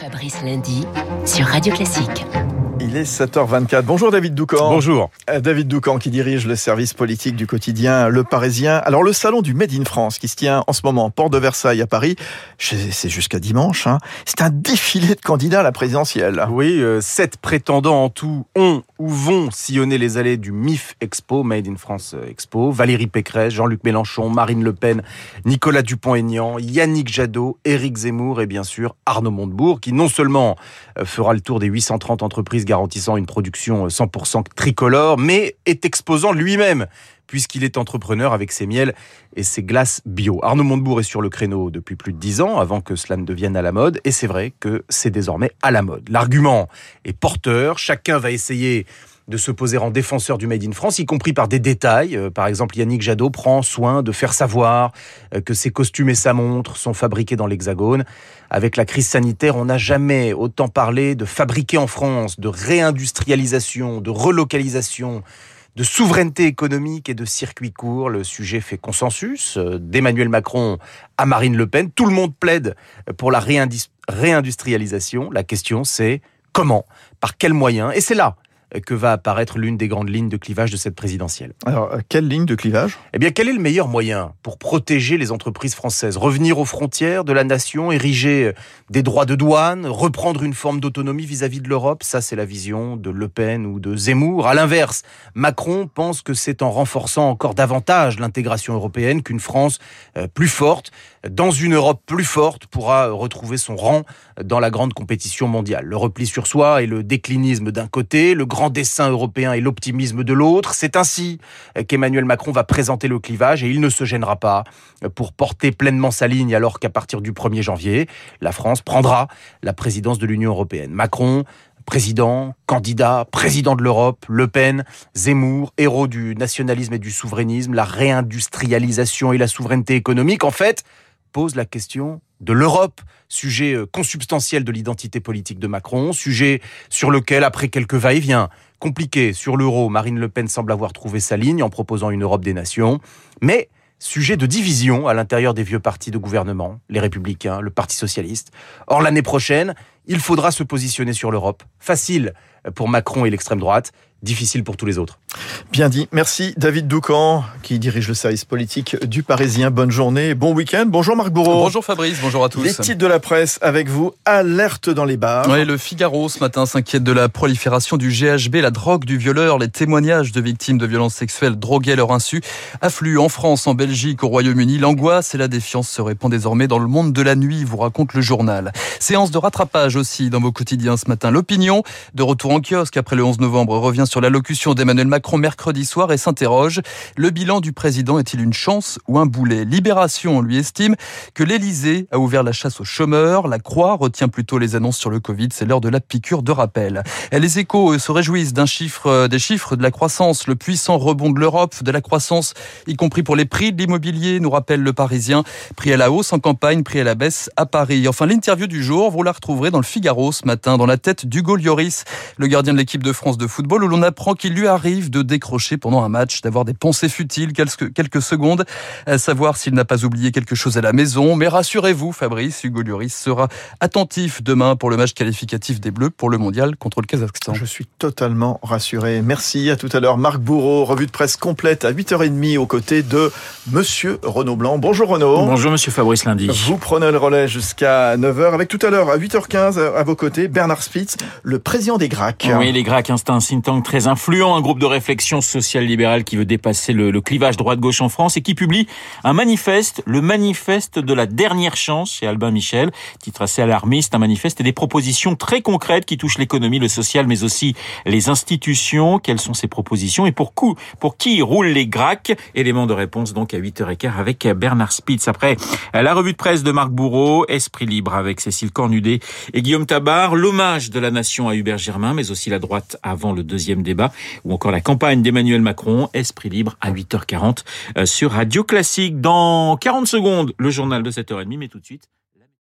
Fabrice Lundi sur Radio Classique. Il est 7h24. Bonjour David Doucan. Bonjour. Euh, David Doucan qui dirige le service politique du quotidien Le Parisien. Alors le salon du Made in France qui se tient en ce moment Port de Versailles à Paris, c'est jusqu'à dimanche, hein. c'est un défilé de candidats à la présidentielle. Oui, euh, sept prétendants en tout ont ou vont sillonner les allées du MIF Expo, Made in France Expo. Valérie Pécresse, Jean-Luc Mélenchon, Marine Le Pen, Nicolas Dupont-Aignan, Yannick Jadot, Éric Zemmour et bien sûr Arnaud Montebourg qui non seulement euh, fera le tour des 830 entreprises garantissant une production 100% euh, tricolore, mais est exposant lui-même puisqu'il est entrepreneur avec ses miels et ses glaces bio. Arnaud Montebourg est sur le créneau depuis plus de dix ans, avant que cela ne devienne à la mode, et c'est vrai que c'est désormais à la mode. L'argument est porteur, chacun va essayer de se poser en défenseur du Made in France, y compris par des détails. Euh, par exemple, Yannick Jadot prend soin de faire savoir euh, que ses costumes et sa montre sont fabriqués dans l'Hexagone. Avec la crise sanitaire, on n'a jamais autant parlé de fabriquer en France, de réindustrialisation, de relocalisation de souveraineté économique et de circuit court. Le sujet fait consensus. Euh, D'Emmanuel Macron à Marine Le Pen, tout le monde plaide pour la réindustrialisation. La question, c'est comment, par quels moyens? Et c'est là que va apparaître l'une des grandes lignes de clivage de cette présidentielle. Alors, euh, quelle ligne de clivage? Eh bien, quel est le meilleur moyen pour protéger les entreprises françaises? Revenir aux frontières de la nation, ériger euh, des droits de douane, reprendre une forme d'autonomie vis-à-vis de l'Europe? Ça, c'est la vision de Le Pen ou de Zemmour. À l'inverse, Macron pense que c'est en renforçant encore davantage l'intégration européenne qu'une France euh, plus forte, dans une Europe plus forte, pourra retrouver son rang dans la grande compétition mondiale. Le repli sur soi et le déclinisme d'un côté, le grand grand dessin européen et l'optimisme de l'autre. C'est ainsi qu'Emmanuel Macron va présenter le clivage et il ne se gênera pas pour porter pleinement sa ligne alors qu'à partir du 1er janvier, la France prendra la présidence de l'Union européenne. Macron président, candidat, président de l'Europe, Le Pen, Zemmour, héros du nationalisme et du souverainisme, la réindustrialisation et la souveraineté économique. En fait, pose la question de l'Europe, sujet euh, consubstantiel de l'identité politique de Macron, sujet sur lequel, après quelques va-et-vient compliqués sur l'euro, Marine Le Pen semble avoir trouvé sa ligne en proposant une Europe des nations, mais sujet de division à l'intérieur des vieux partis de gouvernement, les Républicains, le Parti Socialiste. Or, l'année prochaine, il faudra se positionner sur l'Europe. Facile pour Macron et l'extrême droite, difficile pour tous les autres. Bien dit. Merci David Doucan, qui dirige le service politique du Parisien. Bonne journée, bon week-end. Bonjour Marc Bourreau. Bonjour Fabrice, bonjour à tous. Les titres de la presse avec vous. Alerte dans les bars. Oui, le Figaro ce matin s'inquiète de la prolifération du GHB, la drogue du violeur. Les témoignages de victimes de violences sexuelles droguées à leur insu affluent en France, en Belgique, au Royaume-Uni. L'angoisse et la défiance se répandent désormais dans le monde de la nuit, vous raconte le journal. Séance de rattrapage aussi dans vos quotidiens ce matin. L'opinion, de retour en kiosque après le 11 novembre, revient sur l'allocution d'Emmanuel Macron mercredi soir et s'interroge. Le bilan du président est-il une chance ou un boulet? Libération, lui, estime que l'Élysée a ouvert la chasse aux chômeurs. La Croix retient plutôt les annonces sur le Covid. C'est l'heure de la piqûre de rappel. les échos se réjouissent euh, des chiffres de la croissance, le puissant rebond de l'Europe, de la croissance, y compris pour les prix de l'immobilier, nous rappelle le Parisien. Prix à la hausse en campagne, prix à la baisse à Paris. Enfin, l'interview du jour, vous la retrouverez dans le Figaro ce matin, dans la tête d'Hugo Lloris, le gardien de l'équipe de France de football, où l'on apprend qu'il lui arrive de décrocher pendant un match, d'avoir des pensées futiles quelques, quelques secondes, à savoir s'il n'a pas oublié quelque chose à la maison. Mais rassurez-vous, Fabrice, Hugo Lloris sera attentif demain pour le match qualificatif des Bleus pour le mondial contre le Kazakhstan. Je suis totalement rassuré. Merci. À tout à l'heure. Marc Bourreau, revue de presse complète à 8h30 aux côtés de Monsieur Renaud Blanc. Bonjour Renaud. Bonjour Monsieur Fabrice Lundi. Vous prenez le relais jusqu'à 9h avec tout à l'heure à 8h15 à vos côtés Bernard Spitz, le président des GRAC. Oui, les GRAC, c'est un think tank très influent, un groupe de réflexion sociale libérale qui veut dépasser le, clivage droite-gauche en France et qui publie un manifeste, le manifeste de la dernière chance chez Albin Michel, titre assez alarmiste, un manifeste et des propositions très concrètes qui touchent l'économie, le social, mais aussi les institutions. Quelles sont ces propositions et pour, qui roulent les GRAC Élément de réponse donc à 8h15 avec Bernard Spitz. Après la revue de presse de Marc Bourreau, Esprit libre avec Cécile Cornudet et Guillaume Tabar, l'hommage de la nation à Hubert Germain, mais aussi la droite avant le deuxième débat, ou encore la campagne d'Emmanuel Macron, Esprit libre à 8h40 euh, sur Radio Classique. Dans 40 secondes, le journal de 7h30, mais tout de suite...